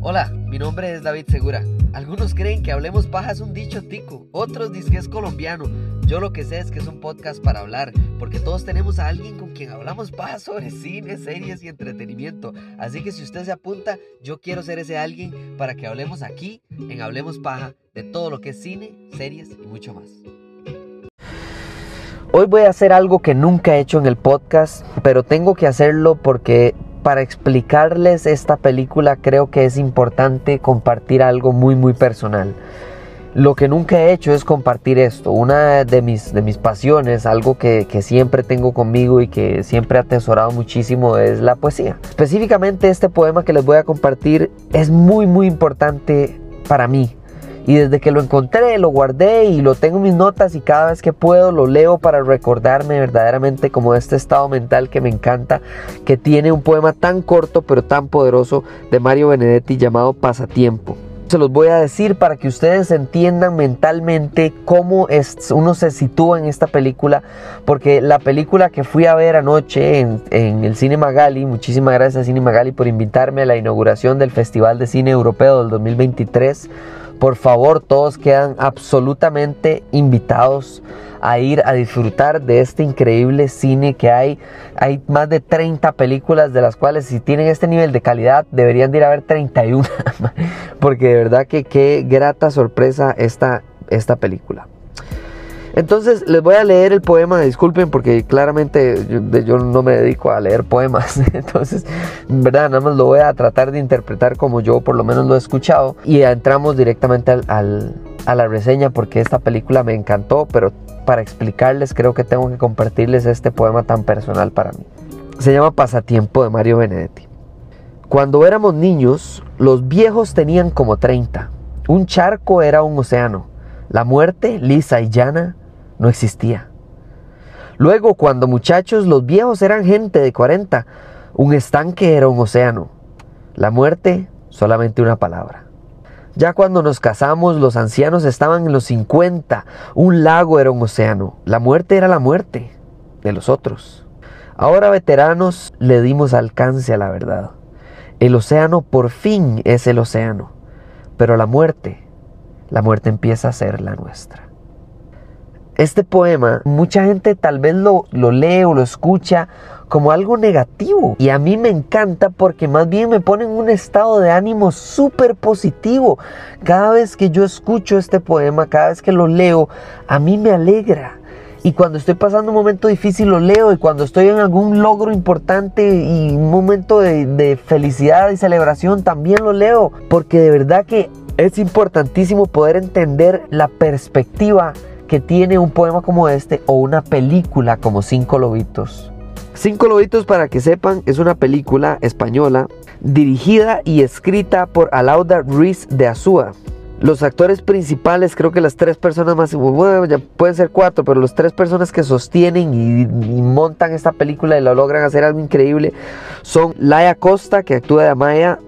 Hola, mi nombre es David Segura. Algunos creen que Hablemos Paja es un dicho tico, otros dicen que es colombiano. Yo lo que sé es que es un podcast para hablar, porque todos tenemos a alguien con quien hablamos paja sobre cine, series y entretenimiento. Así que si usted se apunta, yo quiero ser ese alguien para que hablemos aquí, en Hablemos Paja, de todo lo que es cine, series y mucho más. Hoy voy a hacer algo que nunca he hecho en el podcast, pero tengo que hacerlo porque para explicarles esta película creo que es importante compartir algo muy muy personal. Lo que nunca he hecho es compartir esto. Una de mis, de mis pasiones, algo que, que siempre tengo conmigo y que siempre he atesorado muchísimo es la poesía. Específicamente este poema que les voy a compartir es muy muy importante para mí. Y desde que lo encontré, lo guardé y lo tengo en mis notas y cada vez que puedo lo leo para recordarme verdaderamente como este estado mental que me encanta, que tiene un poema tan corto pero tan poderoso de Mario Benedetti llamado Pasatiempo. Se los voy a decir para que ustedes entiendan mentalmente cómo es, uno se sitúa en esta película, porque la película que fui a ver anoche en, el Cine Magali, muchísimas gracias a Cine Magali por invitarme a la inauguración del Festival de Cine Europeo del 2023 por favor, todos quedan absolutamente invitados a ir a disfrutar de este increíble cine que hay. Hay más de 30 películas de las cuales si tienen este nivel de calidad deberían de ir a ver 31. Porque de verdad que qué grata sorpresa esta, esta película. Entonces les voy a leer el poema, disculpen porque claramente yo, no me dedico a leer poemas, entonces, verdad, nada más lo voy a tratar de interpretar como yo por lo menos lo he escuchado y entramos directamente al, a la reseña porque esta película me encantó, pero para explicarles creo que tengo que compartirles este poema tan personal para mí. Se llama Pasatiempo de Mario Benedetti. Cuando éramos niños, los viejos tenían como 30. Un charco era un océano. La muerte, lisa y llana, no existía. Luego, cuando muchachos, los viejos eran gente de 40, un estanque era un océano. La muerte, solamente una palabra. Ya cuando nos casamos, los ancianos estaban en los 50, un lago era un océano. La muerte era la muerte de los otros. Ahora veteranos le dimos alcance a la verdad. El océano por fin es el océano, pero la muerte, la muerte empieza a ser la nuestra este poema, mucha gente tal vez lo, lo lee o lo escucha como algo negativo. Y a mí me encanta porque más bien me pone en un estado de ánimo súper positivo. Cada vez que yo escucho este poema, cada vez que lo leo, a mí me alegra. Y cuando estoy pasando un momento difícil lo leo. Y cuando estoy en algún logro importante y un momento de, de felicidad y celebración también lo leo. Porque de verdad que es importantísimo poder entender la perspectiva que tiene un poema como este o una película como Cinco Lobitos. Cinco Lobitos, para que sepan, es una película española dirigida y escrita por Alauda Ruiz de Azúa. Los actores principales, creo que las tres personas más, bueno, pueden ser cuatro, pero las tres personas que sostienen y, y, montan esta película y la logran hacer algo increíble son Laia Costa, que actúa de Amaya,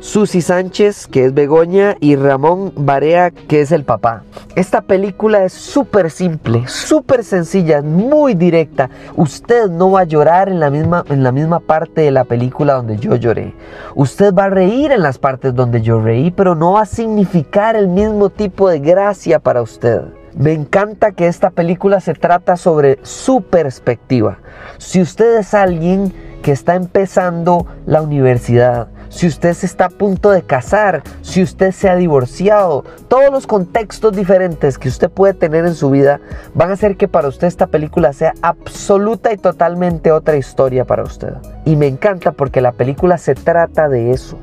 Susi Sánchez, que es Begoña, y Ramón Barea, que es el papá. Esta película es súper simple, súper sencilla, muy directa. Usted no va a llorar en la, misma, en la misma parte de la película donde yo lloré. Usted va a reír en las partes donde yo reí, pero no va a significar el mismo tipo de gracia para usted. Me encanta que esta película se trata sobre su perspectiva. Si usted es alguien que está empezando la universidad, si usted se está a punto de casar, si usted se ha divorciado, todos los contextos diferentes que usted puede tener en su vida van a hacer que para usted esta película sea absoluta y totalmente otra historia para usted. Y me encanta porque la película se trata de eso.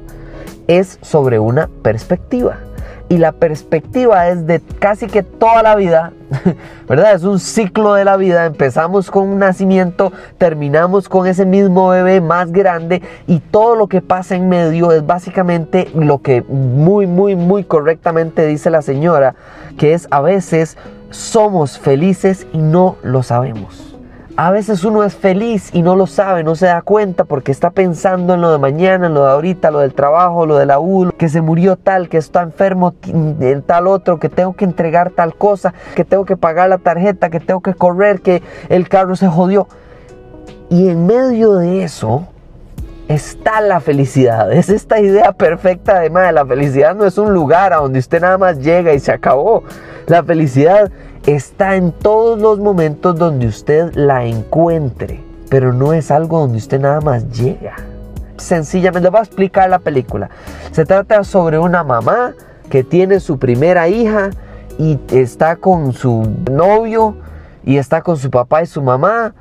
Es sobre una perspectiva y la perspectiva es de casi que toda la vida, ¿verdad? Es un ciclo de la vida. Empezamos con un nacimiento, terminamos con ese mismo bebé más grande y todo lo que pasa en medio es básicamente lo que muy, muy, muy correctamente dice la señora, que es a veces somos felices y no lo sabemos. A veces uno es feliz y no lo sabe, no se da cuenta porque está pensando en lo de mañana, en lo de ahorita, lo del trabajo, lo de la U, que se murió tal, que está enfermo tal otro, que tengo que entregar tal cosa, que tengo que pagar la tarjeta, que tengo que correr, que el carro se jodió. Y en medio de eso, está la felicidad. Es esta idea perfecta de la felicidad no es un lugar a donde usted nada más llega y se acabó. La felicidad está en todos los momentos donde usted la encuentre, pero no es algo donde usted nada más llega. Sencillamente le voy a explicar la película. Se trata sobre una mamá que tiene su primera hija y está con su novio y está con su papá y su mamá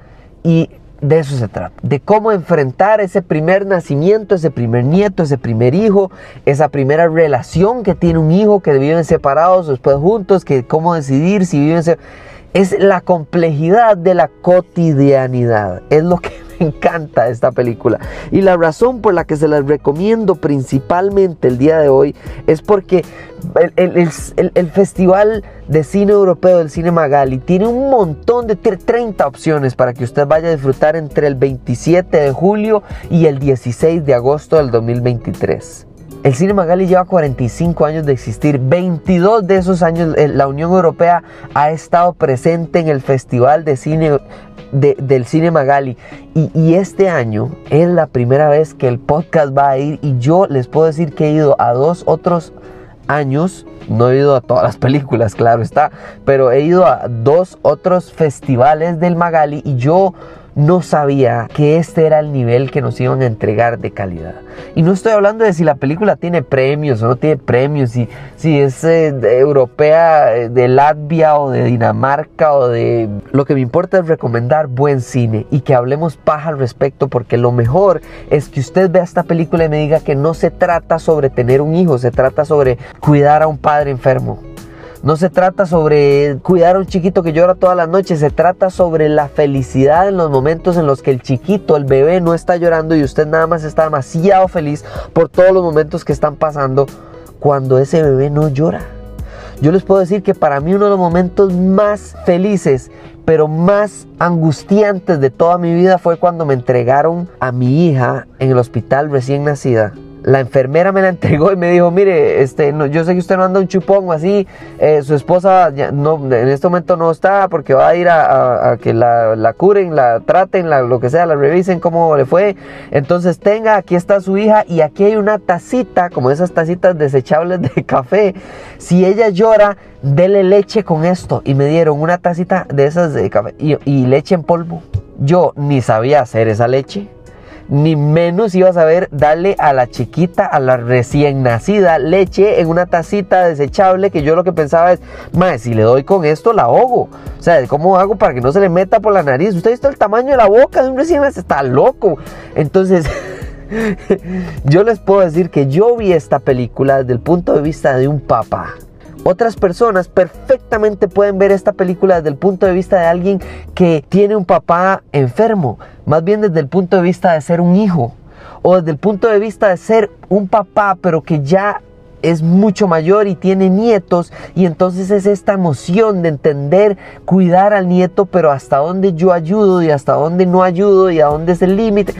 y de eso se trata, de cómo enfrentar ese primer nacimiento, ese primer nieto, ese primer hijo, esa primera relación que tiene un hijo, que viven separados, después juntos, que cómo decidir si viven separados. Es la complejidad de la cotidianidad, es lo que encanta esta película. Y la razón por la que se las recomiendo principalmente el día de hoy es porque el, Festival de Cine Europeo del Cine Magali tiene un montón de 30 opciones para que usted vaya a disfrutar entre el 27 de julio y el 16 de agosto del 2023. El Cine Magali lleva 45 años de existir. 22 de esos años eh, la Unión Europea ha estado presente en el Festival de Cine del Cine Magali. Y, y, este año es la primera vez que el podcast va a ir y yo les puedo decir que he ido a dos otros años, no he ido a todas las películas, claro está, pero he ido a dos otros festivales del Magali y yo no sabía que este era el nivel que nos iban a entregar de calidad. Y no estoy hablando de si la película tiene premios o no tiene premios, si, si es eh, europea eh, de Latvia o de Dinamarca o de... Lo que me importa es recomendar buen cine y que hablemos paja al respecto porque lo mejor es que usted vea esta película y me diga que no se trata sobre tener un hijo, se trata sobre cuidar a un padre enfermo. No se trata sobre cuidar a un chiquito que llora todas las noches, se trata sobre la felicidad en los momentos en los que el chiquito, el bebé no está llorando y usted nada más está demasiado feliz por todos los momentos que están pasando cuando ese bebé no llora. Yo les puedo decir que para mí uno de los momentos más felices, pero más angustiantes de toda mi vida fue cuando me entregaron a mi hija en el hospital recién nacida la enfermera me la entregó y me dijo, mire, este, yo sé que usted no anda un chupón o así, eh, su esposa en este momento no está porque va a ir a, que la, la, curen, la traten, la, lo que sea, la revisen cómo le fue. Entonces tenga, aquí está su hija y aquí hay una tacita, como esas tacitas desechables de café. Si ella llora, dele leche con esto. Y me dieron una tacita de esas de café y leche en polvo. Yo ni sabía hacer esa leche ni menos iba a saber darle a la chiquita, a la recién nacida, leche en una tacita desechable que yo lo que pensaba es, madre, si le doy con esto la ahogo. O sea, ¿cómo hago para que no se le meta por la nariz? ¿Usted ha visto el tamaño de la boca de un recién nacido? Está loco. Entonces... yo les puedo decir que yo vi esta película desde el punto de vista de un papá. Otras personas perfectamente pueden ver esta película desde el punto de vista de alguien que tiene un papá enfermo, más bien desde el punto de vista de ser un hijo, o desde el punto de vista de ser un papá, pero que ya es mucho mayor y tiene nietos y entonces es esta emoción de entender, cuidar al nieto, pero hasta dónde yo ayudo y hasta dónde no ayudo y a dónde es el límite.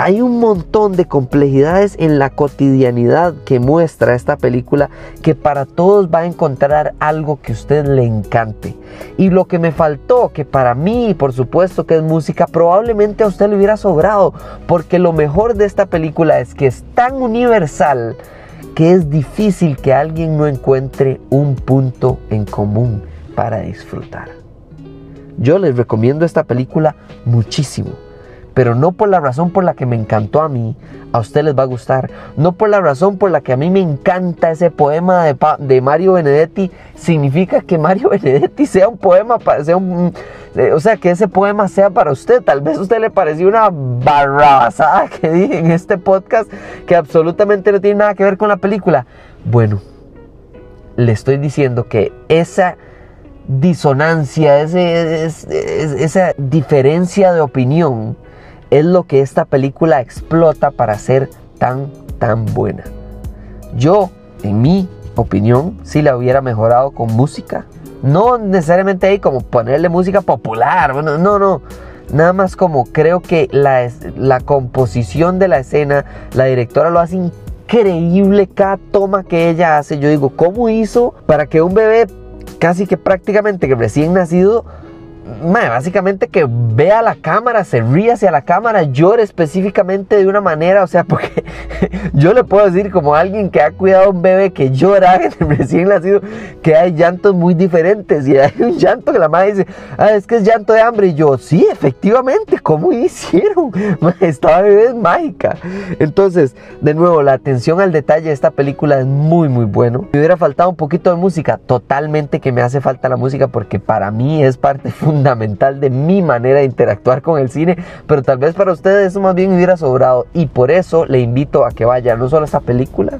Hay un montón de complejidades en la cotidianidad que muestra esta película que para todos va a encontrar algo que a usted le encante. Y lo que me faltó, que para mí, por supuesto que es música, probablemente a usted le hubiera sobrado, porque lo mejor de esta película es que es tan universal que es difícil que alguien no encuentre un punto en común para disfrutar. Yo les recomiendo esta película muchísimo pero no por la razón por la que me encantó a mí, a usted les va a gustar. No por la razón por la que a mí me encanta ese poema de, de Mario Benedetti, significa que Mario Benedetti sea un poema, sea un, o sea, que ese poema sea para usted. Tal vez a usted le pareció una barrabasada que dije en este podcast que absolutamente no tiene nada que ver con la película. Bueno, le estoy diciendo que esa disonancia, esa diferencia de opinión, es lo que esta película explota para ser tan, tan buena. Yo, en mi opinión, si la hubiera mejorado con música. No necesariamente ahí como ponerle música popular, bueno, no, no. Nada más como creo que la, la composición de la escena, la directora lo hace increíble cada toma que ella hace. Yo digo, ¿cómo hizo para que un bebé casi que prácticamente que recién nacido básicamente que vea la cámara, se ríe hacia la cámara, llore específicamente de una manera, o sea, porque yo le puedo decir como alguien que ha cuidado a un bebé que llora recién nacido, que hay llantos muy diferentes y hay un llanto que la madre dice, ah, es que es llanto de hambre y yo, sí, efectivamente, ¿cómo hicieron? Esta bebé es mágica. Entonces, de nuevo, la atención al detalle de esta película es muy, muy bueno. Me hubiera faltado un poquito de música, totalmente que me hace falta la música porque para mí es parte fundamental de mi manera de interactuar con el cine, pero tal vez para ustedes eso más bien hubiera sobrado y por eso le invito a que vaya no solo a esta película,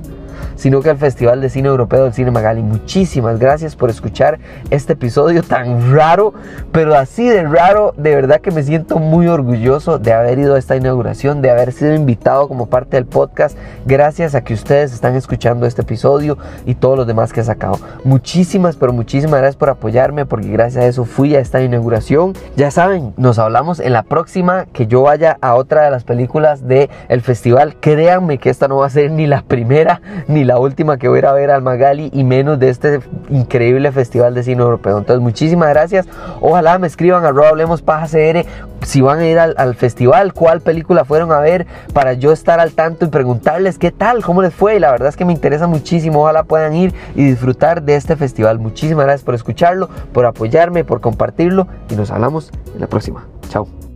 sino que al Festival de Cine Europeo del Cine Magali. Muchísimas gracias por escuchar este episodio tan raro, pero así de raro, de verdad que me siento muy orgulloso de haber ido a esta inauguración, de haber sido invitado como parte del podcast, gracias a que ustedes están escuchando este episodio y todos los demás que he sacado. Muchísimas, pero muchísimas gracias por apoyarme, porque gracias a eso fui a esta inauguración. Ya saben, nos hablamos en la próxima que yo vaya a otra de las películas del el festival. Créanme que esta no va a ser ni la primera ni la última que voy a ir a ver al Magali y menos de este increíble festival de cine europeo. Entonces, muchísimas gracias. Ojalá me escriban a Hablemos Paja CR si van a ir al, festival, cuál película fueron a ver, para yo estar al tanto y preguntarles qué tal, cómo les fue. Y la verdad es que me interesa muchísimo. Ojalá puedan ir y disfrutar de este festival. Muchísimas gracias por escucharlo, por apoyarme, por compartirlo y nos hablamos en la próxima. Chao.